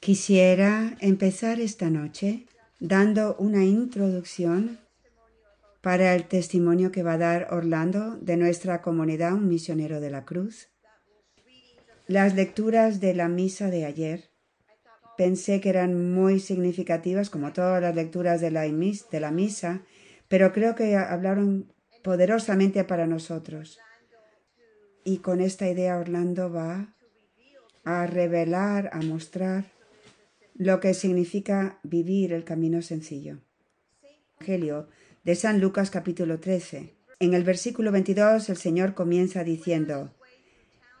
Quisiera empezar esta noche dando una introducción para el testimonio que va a dar Orlando de nuestra comunidad, un misionero de la cruz. Las lecturas de la misa de ayer pensé que eran muy significativas, como todas las lecturas de la, de la misa, pero creo que hablaron poderosamente para nosotros. Y con esta idea Orlando va a revelar, a mostrar lo que significa vivir el camino sencillo. Evangelio de San Lucas capítulo 13. En el versículo 22 el Señor comienza diciendo,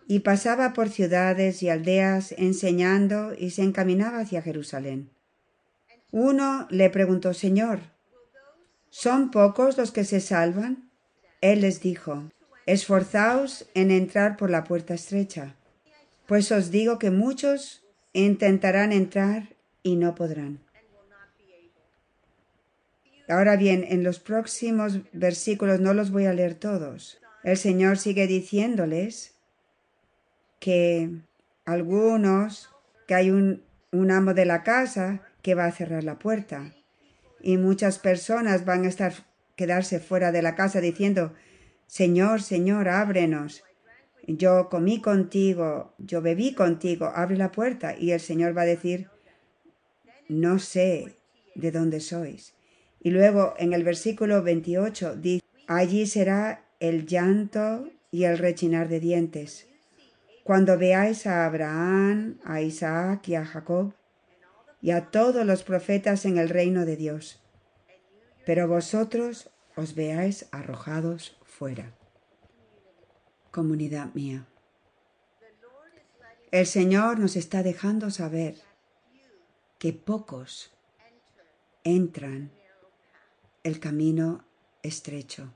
y pasaba por ciudades y aldeas enseñando y se encaminaba hacia Jerusalén. Uno le preguntó, Señor, ¿son pocos los que se salvan? Él les dijo, esforzaos en entrar por la puerta estrecha, pues os digo que muchos intentarán entrar y no podrán. Ahora bien, en los próximos versículos no los voy a leer todos. El Señor sigue diciéndoles que algunos, que hay un, amo de la casa que va a cerrar la puerta y muchas personas van a estar quedarse fuera de la casa diciendo Señor, Señor, ábrenos. Yo comí contigo, yo bebí contigo, abre la puerta. Y el Señor va a decir, no sé de dónde sois. Y luego en el versículo 28 dice, allí será el llanto y el rechinar de dientes cuando veáis a Abraham, a Isaac y a Jacob y a todos los profetas en el reino de Dios, pero vosotros os veáis arrojados fuera. Comunidad mía, el Señor nos está dejando saber que pocos entran el camino estrecho.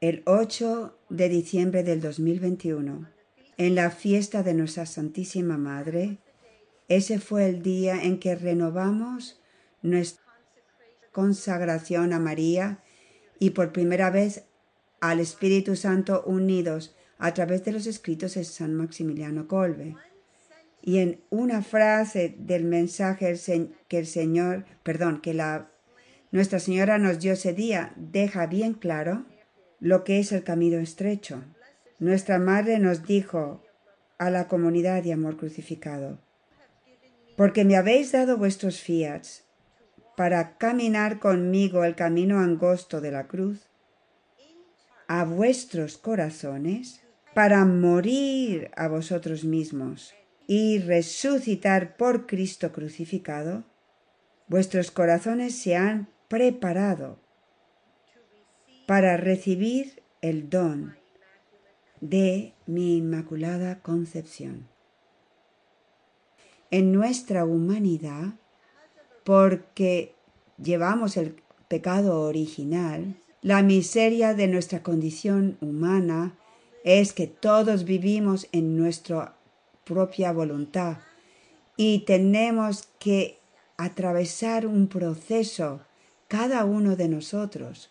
El 8 de diciembre del 2021, en la fiesta de nuestra Santísima Madre, ese fue el día en que renovamos nuestra consagración a María y por primera vez al Espíritu Santo unidos a través de los escritos de San Maximiliano Colbe. Y en una frase del mensaje que el Señor, perdón, que la Nuestra Señora nos dio ese día, deja bien claro lo que es el camino estrecho. Nuestra Madre nos dijo a la comunidad de amor crucificado, porque me habéis dado vuestros fiats para caminar conmigo el camino angosto de la cruz, a vuestros corazones, para morir a vosotros mismos y resucitar por Cristo crucificado, vuestros corazones se han preparado para recibir el don de mi Inmaculada Concepción. En nuestra humanidad, porque llevamos el pecado original, la miseria de nuestra condición humana es que todos vivimos en nuestra propia voluntad y tenemos que atravesar un proceso, cada uno de nosotros,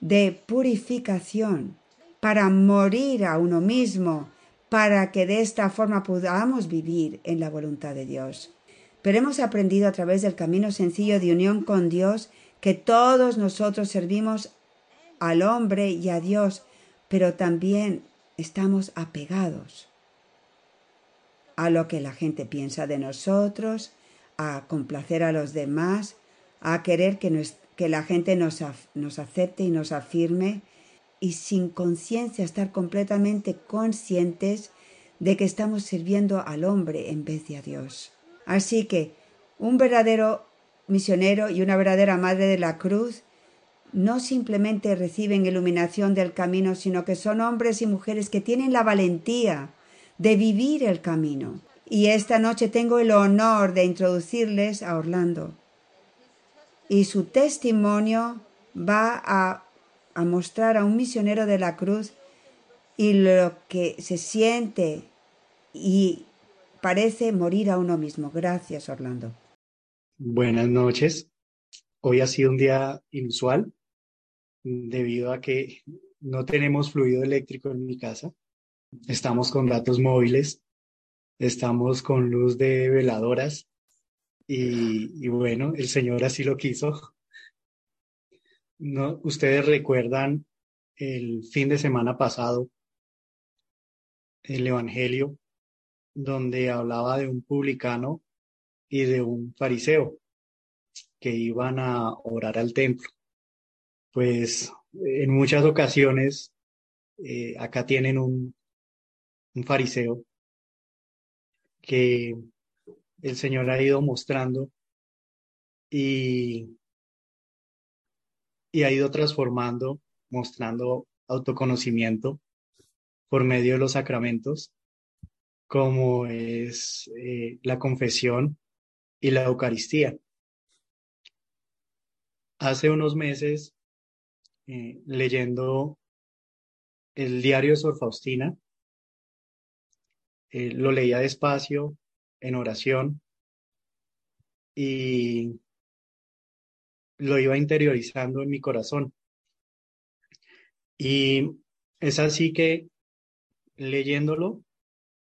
de purificación para morir a uno mismo, para que de esta forma podamos vivir en la voluntad de Dios. Pero hemos aprendido a través del camino sencillo de unión con Dios que todos nosotros servimos al hombre y a Dios, pero también estamos apegados a lo que la gente piensa de nosotros, a complacer a los demás, a querer que, la gente nos, nos acepte y nos afirme y sin conciencia estar completamente conscientes de que estamos sirviendo al hombre en vez de a Dios. Así que un verdadero misionero y una verdadera madre de la cruz no simplemente reciben iluminación del camino, sino que son hombres y mujeres que tienen la valentía de vivir el camino. Y esta noche tengo el honor de introducirles a Orlando. Y su testimonio va a mostrar a un misionero de la cruz y lo que se siente y parece morir a uno mismo. Gracias, Orlando. Buenas noches. Hoy ha sido un día inusual debido a que no tenemos fluido eléctrico en mi casa. Estamos con datos móviles. estamos con luz de veladoras y, bueno, el Señor así lo quiso. No, ustedes recuerdan el fin de semana pasado el Evangelio donde hablaba de un publicano y de un fariseo que iban a orar al templo. Pues en muchas ocasiones eh, acá tienen un, un fariseo que el Señor ha ido mostrando y, y ha ido transformando, mostrando autoconocimiento por medio de los sacramentos, como es eh, la confesión y la Eucaristía. Hace unos meses, eh, leyendo el diario de Sor Faustina, eh, lo leía despacio, en oración, y lo iba interiorizando en mi corazón. Y es así que leyéndolo,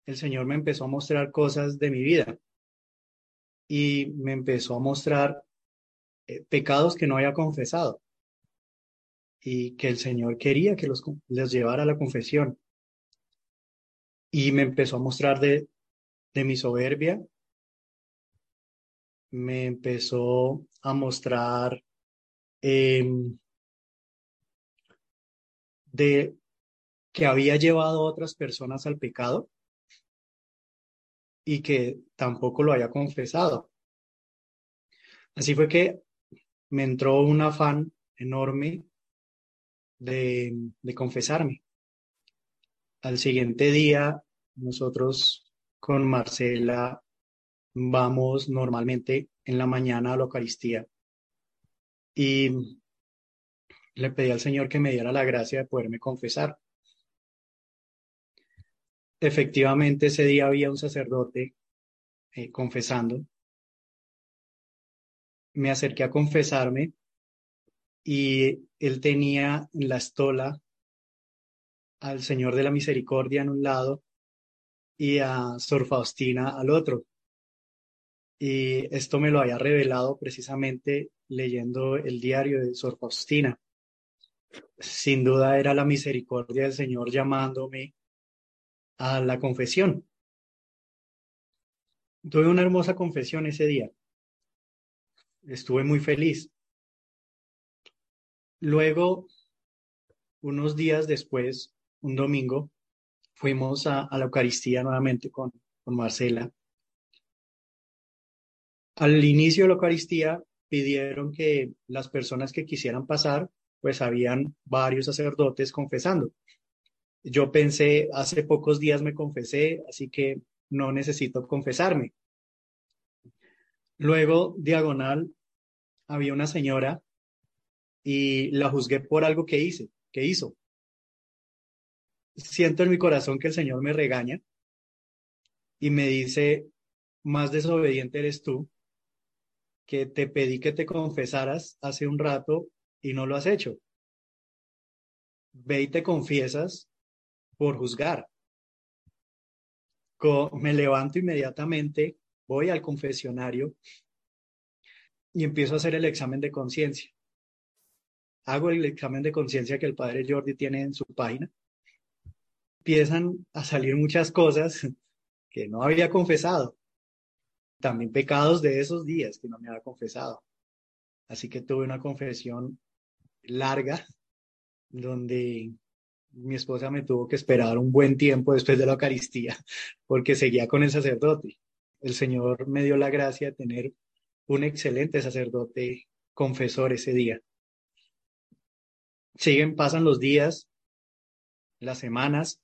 el Señor me empezó a mostrar cosas de mi vida y me empezó a mostrar eh, pecados que no había confesado y que el Señor quería que los, les llevara a la confesión. Y me empezó a mostrar de, de mi soberbia, me empezó a mostrar em, de que había llevado a otras personas al pecado y que tampoco lo había confesado. Así fue que me entró un afán enorme de, confesarme. Al siguiente día, nosotros con Marcela vamos normalmente en la mañana a la Eucaristía y le pedí al Señor que me diera la gracia de poderme confesar. Efectivamente, ese día había un sacerdote eh, confesando. Me acerqué a confesarme y él tenía en la estola al Señor de la Misericordia en un lado y a Sor Faustina al otro. Y esto me lo había revelado precisamente leyendo el diario de Sor Faustina. Sin duda era la misericordia del Señor llamándome a la confesión. Tuve una hermosa confesión ese día. Estuve muy feliz. Luego, unos días después, un domingo, fuimos a, la Eucaristía nuevamente con, con Marcela. Al inicio de la Eucaristía pidieron que las personas que quisieran pasar, pues habían varios sacerdotes confesando. Yo pensé, hace pocos días me confesé, así que no necesito confesarme. Luego, diagonal, había una señora y la juzgué por algo que hice, que hizo. Siento en mi corazón que el Señor me regaña y me dice, más desobediente eres tú, que te pedí que te confesaras hace un rato y no lo has hecho. Ve y te confiesas por juzgar. Me levanto inmediatamente, voy al confesionario y empiezo a hacer el examen de conciencia. Hago el examen de conciencia que el padre Jordi tiene en su página. Empiezan a salir muchas cosas que no había confesado. También pecados de esos días que no me había confesado. Así que tuve una confesión larga donde mi esposa me tuvo que esperar un buen tiempo después de la Eucaristía porque seguía con el sacerdote. El Señor me dio la gracia de tener un excelente sacerdote confesor ese día. Siguen, pasan los días, las semanas,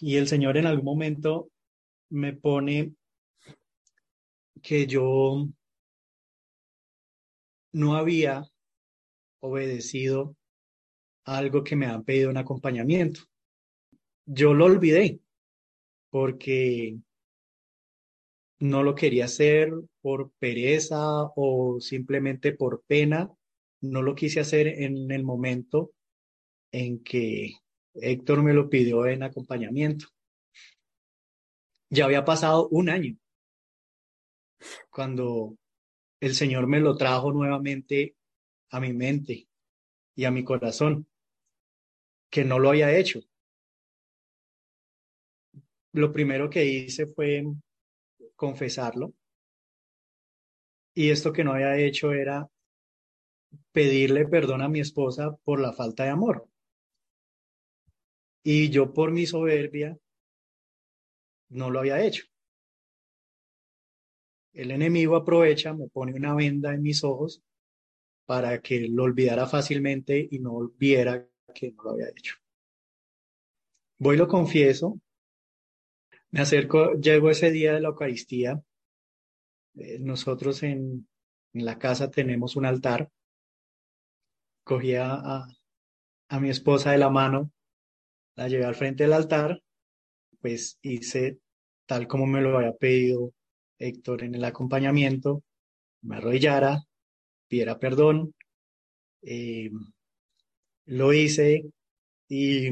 y el Señor en algún momento me pone que yo no había obedecido algo que me han pedido un acompañamiento. Yo lo olvidé porque no lo quería hacer por pereza o simplemente por pena. No lo quise hacer en el momento en que Héctor me lo pidió en acompañamiento. Ya había pasado un año cuando el Señor me lo trajo nuevamente a mi mente y a mi corazón, que no lo había hecho. Lo primero que hice fue confesarlo. Y esto que no había hecho era pedirle perdón a mi esposa por la falta de amor. Y yo por mi soberbia no lo había hecho. El enemigo aprovecha, me pone una venda en mis ojos para que lo olvidara fácilmente y no viera que no lo había hecho. Voy lo confieso, me acerco, llego ese día de la Eucaristía. Eh, nosotros en, la casa tenemos un altar. Cogí a, a mi esposa de la mano, la llevé al frente del altar, pues hice tal como me lo había pedido Héctor en el acompañamiento, me arrodillara, pidiera perdón. Eh, lo hice y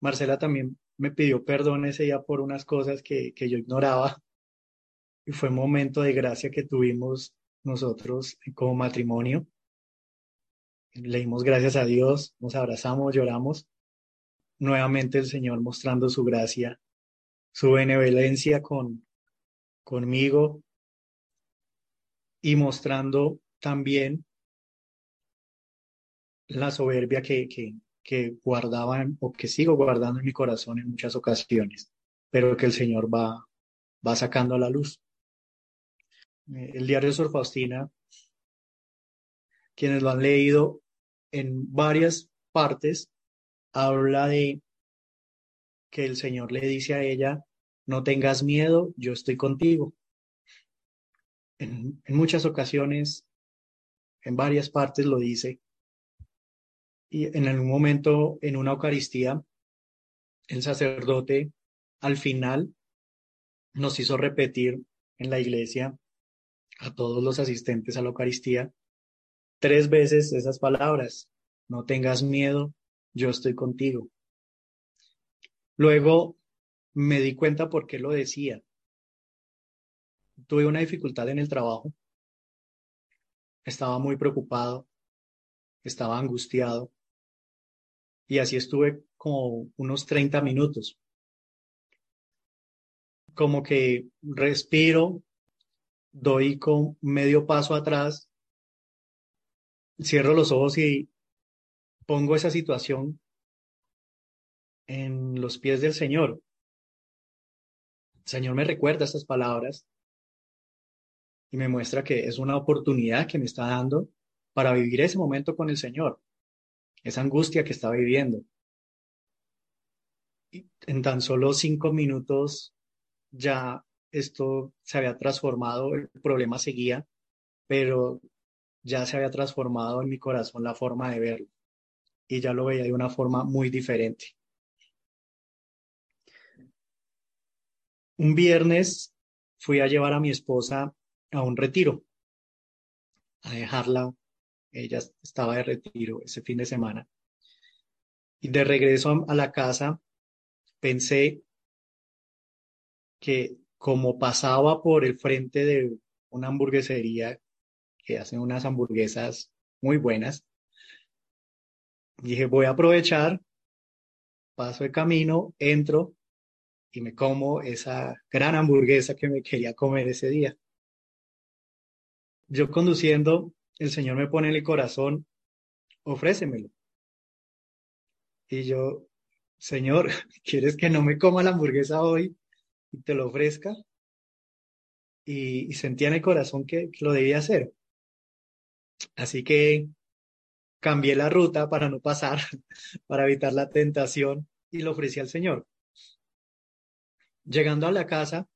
Marcela también me pidió perdón ese día por unas cosas que, que yo ignoraba y fue un momento de gracia que tuvimos nosotros como matrimonio. Leímos gracias a Dios, nos abrazamos, lloramos. Nuevamente el Señor mostrando su gracia, su benevolencia con, conmigo y mostrando también la soberbia que, que, guardaban o que sigo guardando en mi corazón en muchas ocasiones, pero que el Señor va, va sacando a la luz. Eh, el diario de Sor Faustina, quienes lo han leído en varias partes, habla de que el Señor le dice a ella, no tengas miedo, yo estoy contigo. En, muchas ocasiones, en varias partes lo dice. Y en algún momento, en una Eucaristía, el sacerdote al final nos hizo repetir en la iglesia a todos los asistentes a la Eucaristía tres veces esas palabras. No tengas miedo, yo estoy contigo. Luego me di cuenta por qué lo decía. Tuve una dificultad en el trabajo. Estaba muy preocupado. Estaba angustiado. Y así estuve como unos 30 minutos. Como que respiro, doy con medio paso atrás, cierro los ojos y pongo esa situación en los pies del Señor. Señor me recuerda estas palabras y me muestra que es una oportunidad que me está dando para vivir ese momento con el Señor, esa angustia que estaba viviendo. Y en tan solo cinco minutos ya esto se había transformado, el problema seguía, pero ya se había transformado en mi corazón la forma de verlo y ya lo veía de una forma muy diferente. Un viernes fui a llevar a mi esposa a un retiro, a dejarla. Ella estaba de retiro ese fin de semana. Y de regreso a la casa, pensé que como pasaba por el frente de una hamburguesería que hacen unas hamburguesas muy buenas, dije, voy a aprovechar, paso el camino, entro y me como esa gran hamburguesa que me quería comer ese día. Yo conduciendo, el Señor me pone en el corazón, ofrécemelo. Y yo, Señor, ¿quieres que no me coma la hamburguesa hoy y te lo ofrezca? Y, sentía en el corazón que lo debía hacer. Así que cambié la ruta para no pasar, para evitar la tentación y lo ofrecí al Señor. Llegando a la casa,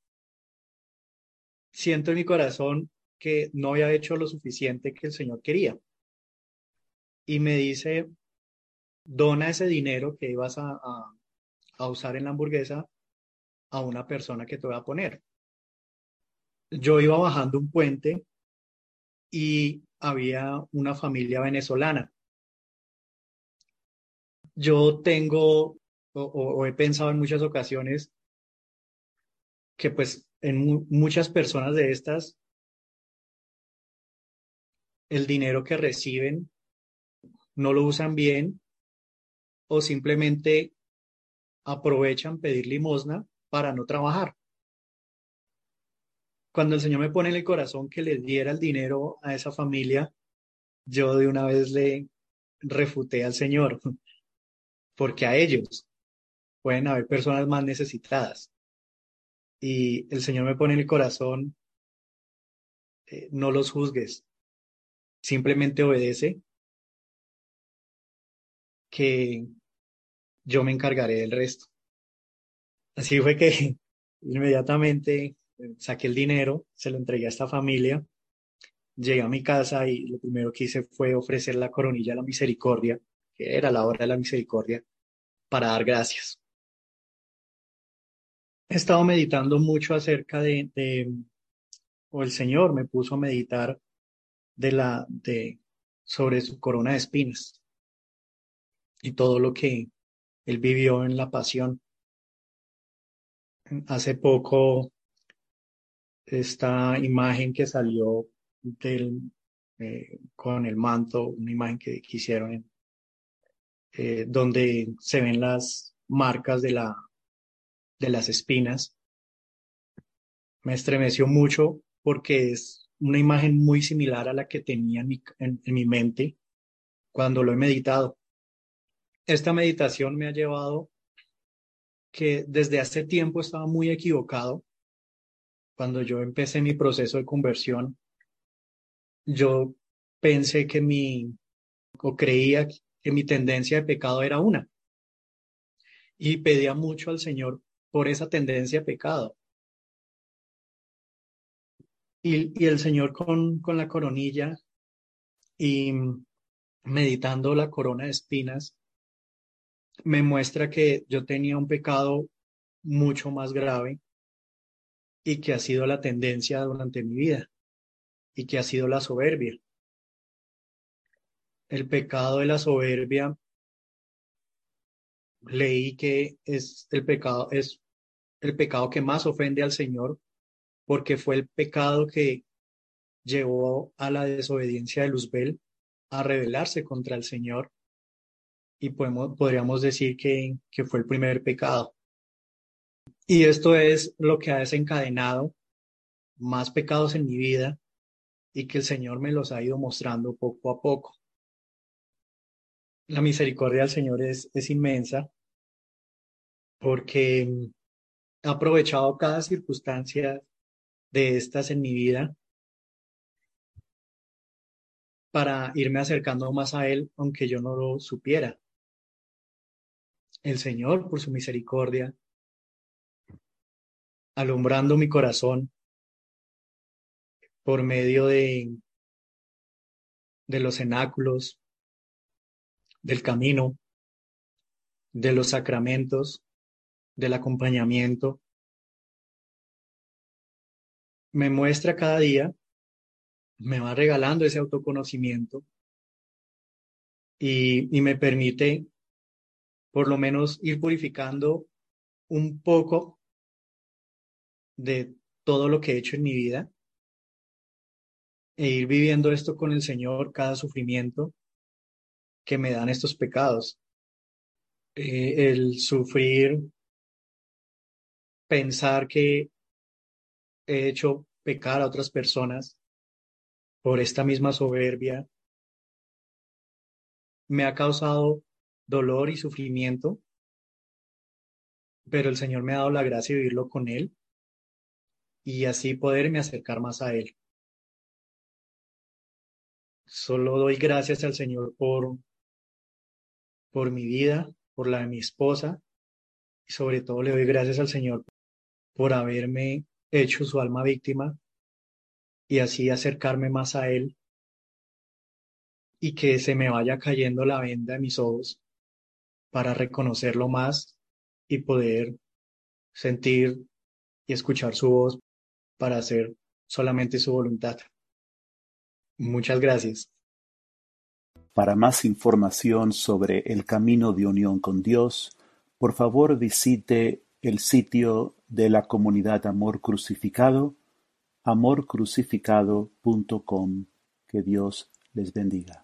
siento en mi corazón que no había hecho lo suficiente que el Señor quería. Y me dice, dona ese dinero que ibas a, usar en la hamburguesa a una persona que te voy a poner. Yo iba bajando un puente y había una familia venezolana. Yo tengo o, he pensado en muchas ocasiones que pues en muchas personas de estas, el dinero que reciben no lo usan bien o simplemente aprovechan pedir limosna para no trabajar. Cuando el Señor me pone en el corazón que le diera el dinero a esa familia, yo de una vez le refuté al Señor, porque a ellos pueden haber personas más necesitadas. Y el Señor me pone en el corazón, eh, no los juzgues, simplemente obedece, que yo me encargaré del resto. Así fue que inmediatamente saqué el dinero, se lo entregué a esta familia, llegué a mi casa y lo primero que hice fue ofrecer la coronilla a la misericordia, que era la hora de la misericordia, para dar gracias. He estado meditando mucho acerca de, de o el Señor me puso a meditar de la, de, sobre su corona de espinas y todo lo que él vivió en la pasión. Hace poco, esta imagen que salió eh, con el manto, una imagen que, hicieron, eh, donde se ven las marcas de, la, de las espinas. Me estremeció mucho porque es una imagen muy similar a la que tenía en mi mente cuando lo he meditado. Esta meditación me ha llevado que desde hace tiempo estaba muy equivocado. Cuando yo empecé mi proceso de conversión, yo pensé que mi, o creía que mi tendencia de pecado era una. Y pedía mucho al Señor por esa tendencia de pecado. Y, y el Señor con, con la coronilla y meditando la corona de espinas, me muestra que yo tenía un pecado mucho más grave y que ha sido la tendencia durante mi vida y que ha sido la soberbia. El pecado de la soberbia, leí que es el pecado, es el pecado que más ofende al Señor, porque fue el pecado que llevó a la desobediencia de Luzbel a rebelarse contra el Señor y podemos, podríamos decir que, que fue el primer pecado. Y esto es lo que ha desencadenado más pecados en mi vida y que el Señor me los ha ido mostrando poco a poco. La misericordia del Señor es, es inmensa porque ha aprovechado cada circunstancia de estas en mi vida para irme acercando más a Él, aunque yo no lo supiera el Señor por su misericordia, alumbrando mi corazón por medio de, de los cenáculos, del camino, de los sacramentos, del acompañamiento. Me muestra cada día, me va regalando ese autoconocimiento y, y me permite por lo menos ir purificando un poco de todo lo que he hecho en mi vida e ir viviendo esto con el Señor, cada sufrimiento que me dan estos pecados. Eh, el sufrir, pensar que he hecho pecar a otras personas por esta misma soberbia, me ha causado dolor y sufrimiento, pero el Señor me ha dado la gracia de vivirlo con Él y así poderme acercar más a Él. Solo doy gracias al Señor por, por mi vida, por la de mi esposa y sobre todo le doy gracias al Señor por haberme hecho su alma víctima y así acercarme más a Él y que se me vaya cayendo la venda de mis ojos para reconocerlo más y poder sentir y escuchar su voz para hacer solamente su voluntad. Muchas gracias. Para más información sobre el camino de unión con Dios, por favor visite el sitio de la comunidad Amor Crucificado, amorcrucificado.com. Que Dios les bendiga.